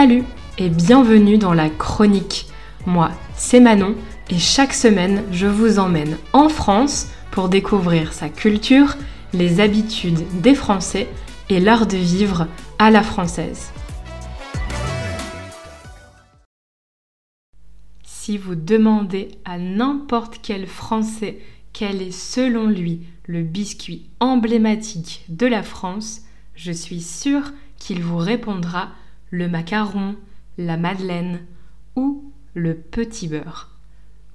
Salut et bienvenue dans la chronique. Moi, c'est Manon et chaque semaine, je vous emmène en France pour découvrir sa culture, les habitudes des Français et l'art de vivre à la française. Si vous demandez à n'importe quel Français quel est selon lui le biscuit emblématique de la France, je suis sûre qu'il vous répondra le macaron, la madeleine ou le petit beurre.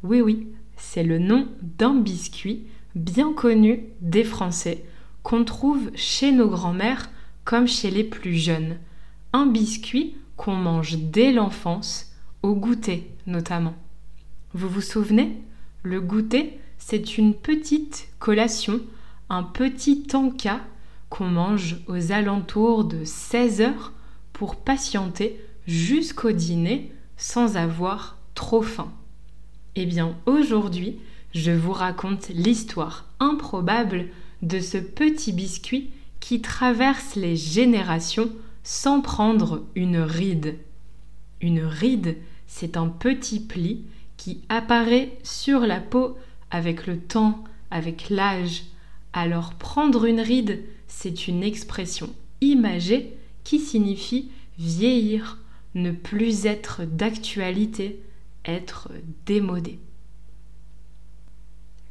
Oui oui, c'est le nom d'un biscuit bien connu des Français qu'on trouve chez nos grands-mères comme chez les plus jeunes. Un biscuit qu'on mange dès l'enfance, au goûter notamment. Vous vous souvenez? Le goûter, c'est une petite collation, un petit tanka qu'on mange aux alentours de 16 heures pour patienter jusqu'au dîner sans avoir trop faim. Eh bien, aujourd'hui, je vous raconte l'histoire improbable de ce petit biscuit qui traverse les générations sans prendre une ride. Une ride, c'est un petit pli qui apparaît sur la peau avec le temps, avec l'âge. Alors prendre une ride, c'est une expression imagée qui signifie vieillir, ne plus être d'actualité, être démodé.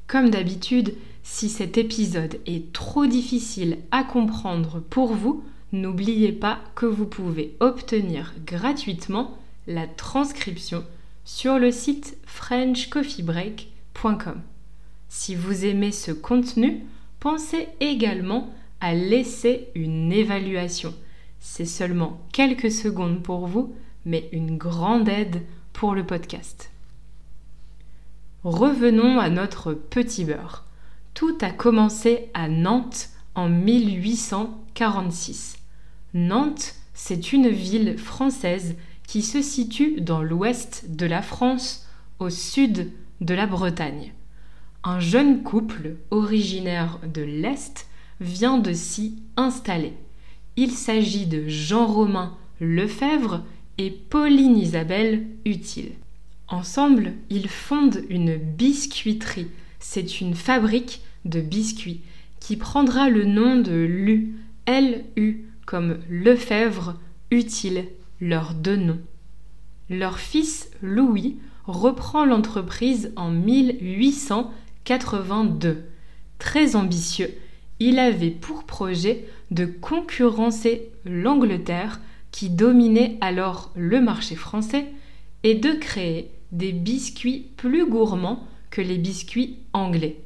Comme d'habitude, si cet épisode est trop difficile à comprendre pour vous, n'oubliez pas que vous pouvez obtenir gratuitement la transcription sur le site frenchcoffeebreak.com. Si vous aimez ce contenu, pensez également à laisser une évaluation. C'est seulement quelques secondes pour vous, mais une grande aide pour le podcast. Revenons à notre petit beurre. Tout a commencé à Nantes en 1846. Nantes, c'est une ville française qui se situe dans l'ouest de la France, au sud de la Bretagne. Un jeune couple originaire de l'Est vient de s'y installer. Il s'agit de Jean-Romain Lefebvre et Pauline Isabelle Utile. Ensemble, ils fondent une biscuiterie. C'est une fabrique de biscuits qui prendra le nom de LU, L-U, comme Lefebvre, Utile, leurs deux noms. Leur fils Louis reprend l'entreprise en 1882. Très ambitieux, il avait pour projet de concurrencer l'Angleterre qui dominait alors le marché français et de créer des biscuits plus gourmands que les biscuits anglais,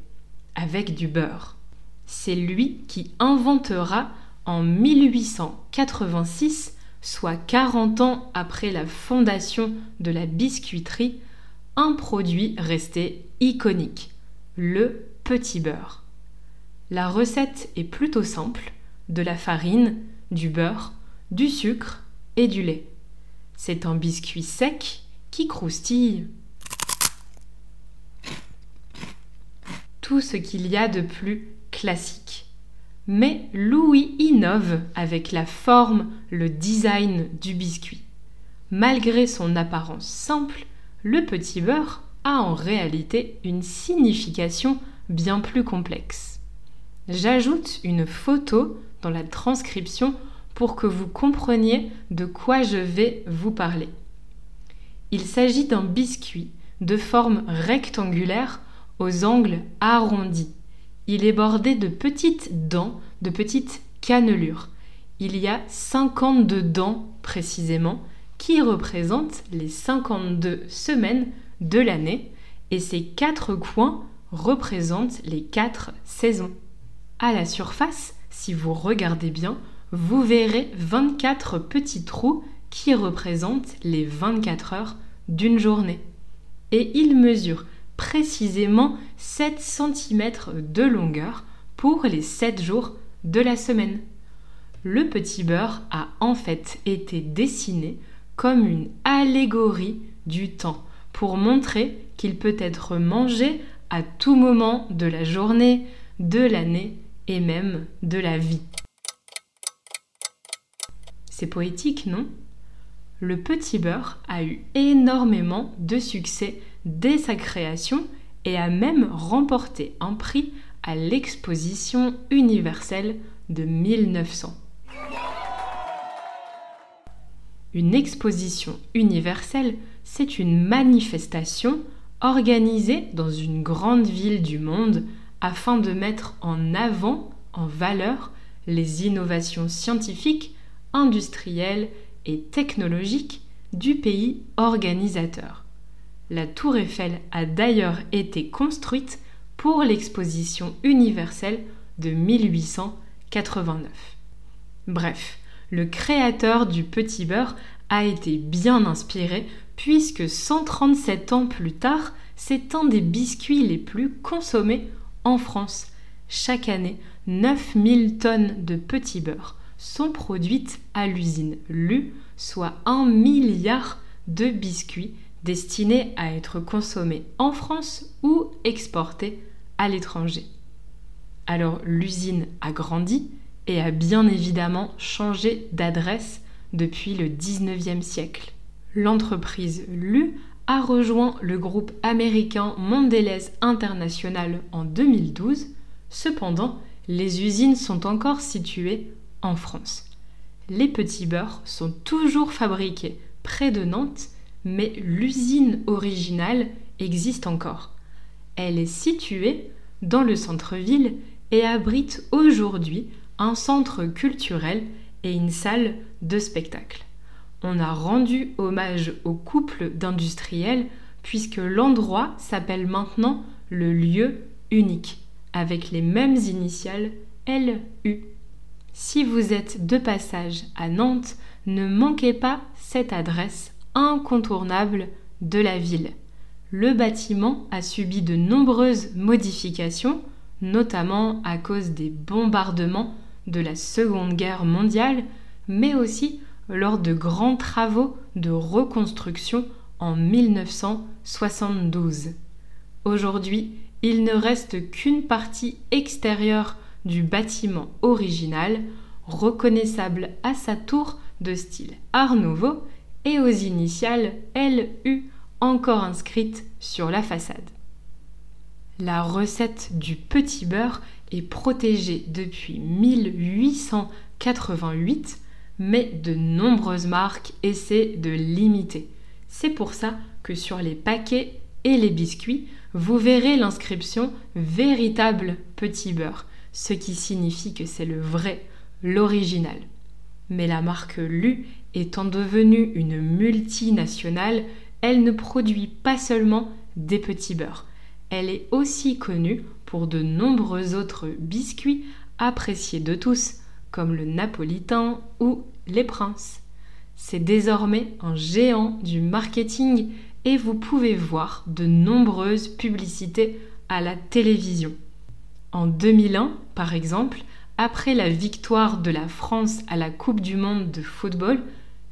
avec du beurre. C'est lui qui inventera en 1886, soit 40 ans après la fondation de la biscuiterie, un produit resté iconique, le petit beurre. La recette est plutôt simple, de la farine, du beurre, du sucre et du lait. C'est un biscuit sec qui croustille. Tout ce qu'il y a de plus classique. Mais Louis innove avec la forme, le design du biscuit. Malgré son apparence simple, le petit beurre a en réalité une signification bien plus complexe. J'ajoute une photo dans la transcription pour que vous compreniez de quoi je vais vous parler. Il s'agit d'un biscuit de forme rectangulaire aux angles arrondis. Il est bordé de petites dents, de petites cannelures. Il y a 52 dents précisément qui représentent les 52 semaines de l'année et ces quatre coins représentent les quatre saisons. À la surface, si vous regardez bien, vous verrez 24 petits trous qui représentent les 24 heures d'une journée. Et il mesure précisément 7 cm de longueur pour les 7 jours de la semaine. Le petit beurre a en fait été dessiné comme une allégorie du temps pour montrer qu'il peut être mangé à tout moment de la journée, de l'année et même de la vie. C'est poétique, non? Le petit beurre a eu énormément de succès dès sa création et a même remporté un prix à l'exposition universelle de 1900. Une exposition universelle, c'est une manifestation organisée dans une grande ville du monde afin de mettre en avant, en valeur, les innovations scientifiques, industrielles et technologiques du pays organisateur. La tour Eiffel a d'ailleurs été construite pour l'exposition universelle de 1889. Bref, le créateur du petit beurre a été bien inspiré puisque 137 ans plus tard, c'est un des biscuits les plus consommés en France. Chaque année, 9000 tonnes de petit beurre sont produites à l'usine LU, soit 1 milliard de biscuits destinés à être consommés en France ou exportés à l'étranger. Alors l'usine a grandi et a bien évidemment changé d'adresse depuis le 19e siècle. L'entreprise LU a rejoint le groupe américain Mondelez International en 2012. Cependant, les usines sont encore situées en France. Les petits beurres sont toujours fabriqués près de Nantes, mais l'usine originale existe encore. Elle est située dans le centre-ville et abrite aujourd'hui un centre culturel et une salle de spectacle. On a rendu hommage au couple d'industriels puisque l'endroit s'appelle maintenant le lieu unique, avec les mêmes initiales LU. Si vous êtes de passage à Nantes, ne manquez pas cette adresse incontournable de la ville. Le bâtiment a subi de nombreuses modifications, notamment à cause des bombardements de la Seconde Guerre mondiale, mais aussi lors de grands travaux de reconstruction en 1972. Aujourd'hui, il ne reste qu'une partie extérieure du bâtiment original, reconnaissable à sa tour de style Art Nouveau et aux initiales LU encore inscrites sur la façade. La recette du petit beurre est protégée depuis 1888, mais de nombreuses marques essaient de l'imiter. C'est pour ça que sur les paquets et les biscuits, vous verrez l'inscription véritable petit beurre, ce qui signifie que c'est le vrai, l'original. Mais la marque Lu étant devenue une multinationale, elle ne produit pas seulement des petits beurres. Elle est aussi connue pour de nombreux autres biscuits appréciés de tous, comme le napolitain ou les princes. C'est désormais un géant du marketing et vous pouvez voir de nombreuses publicités à la télévision. En 2001, par exemple, après la victoire de la France à la Coupe du Monde de football,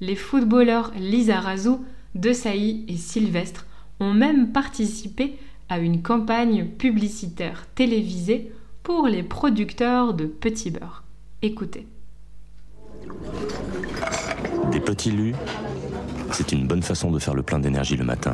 les footballeurs Lisa Razou, De Sailly et Sylvestre ont même participé à une campagne publicitaire télévisée pour les producteurs de petits beurres. Écoutez. Des petits lus, c'est une bonne façon de faire le plein d'énergie le matin.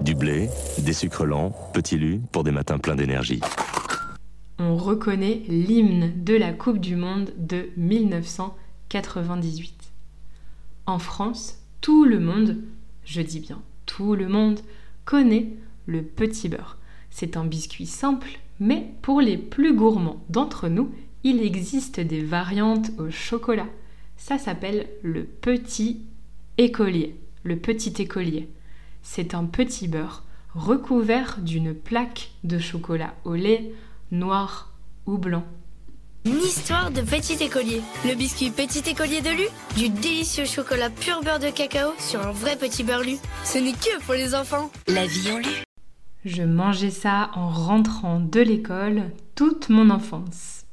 Du blé, des sucres lents, petits lus pour des matins pleins d'énergie. On reconnaît l'hymne de la Coupe du Monde de 1998. En France, tout le monde, je dis bien tout le monde, connaît le petit beurre. C'est un biscuit simple, mais pour les plus gourmands d'entre nous, il existe des variantes au chocolat. Ça s'appelle le petit écolier. Le petit écolier c'est un petit beurre recouvert d'une plaque de chocolat au lait noir ou blanc. Une histoire de petit écolier. Le biscuit petit écolier de Lu, du délicieux chocolat pur beurre de cacao sur un vrai petit beurre Lu. Ce n'est que pour les enfants. La vie en Lu. Je mangeais ça en rentrant de l'école toute mon enfance.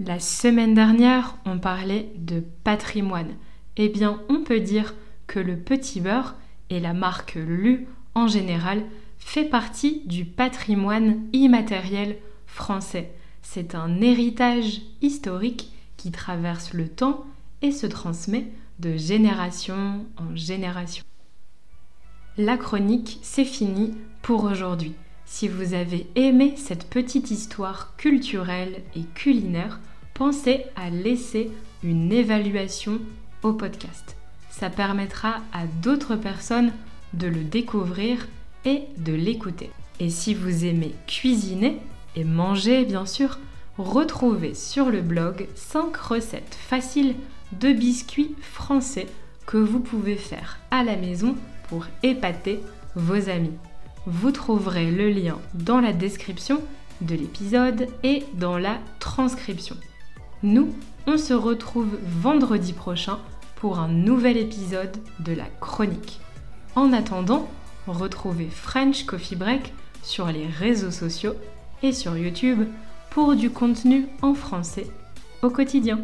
La semaine dernière, on parlait de patrimoine Eh bien, on peut dire que le petit beurre et la marque Lu en général fait partie du patrimoine immatériel français. C'est un héritage historique qui traverse le temps et se transmet de génération en génération. La chronique, c'est fini pour aujourd'hui. Si vous avez aimé cette petite histoire culturelle et culinaire, pensez à laisser une évaluation au podcast. Ça permettra à d'autres personnes de le découvrir et de l'écouter. Et si vous aimez cuisiner et manger bien sûr, retrouvez sur le blog 5 recettes faciles de biscuits français que vous pouvez faire à la maison pour épater vos amis. Vous trouverez le lien dans la description de l'épisode et dans la transcription. Nous, on se retrouve vendredi prochain pour un nouvel épisode de la chronique. En attendant, retrouvez French Coffee Break sur les réseaux sociaux et sur YouTube pour du contenu en français au quotidien.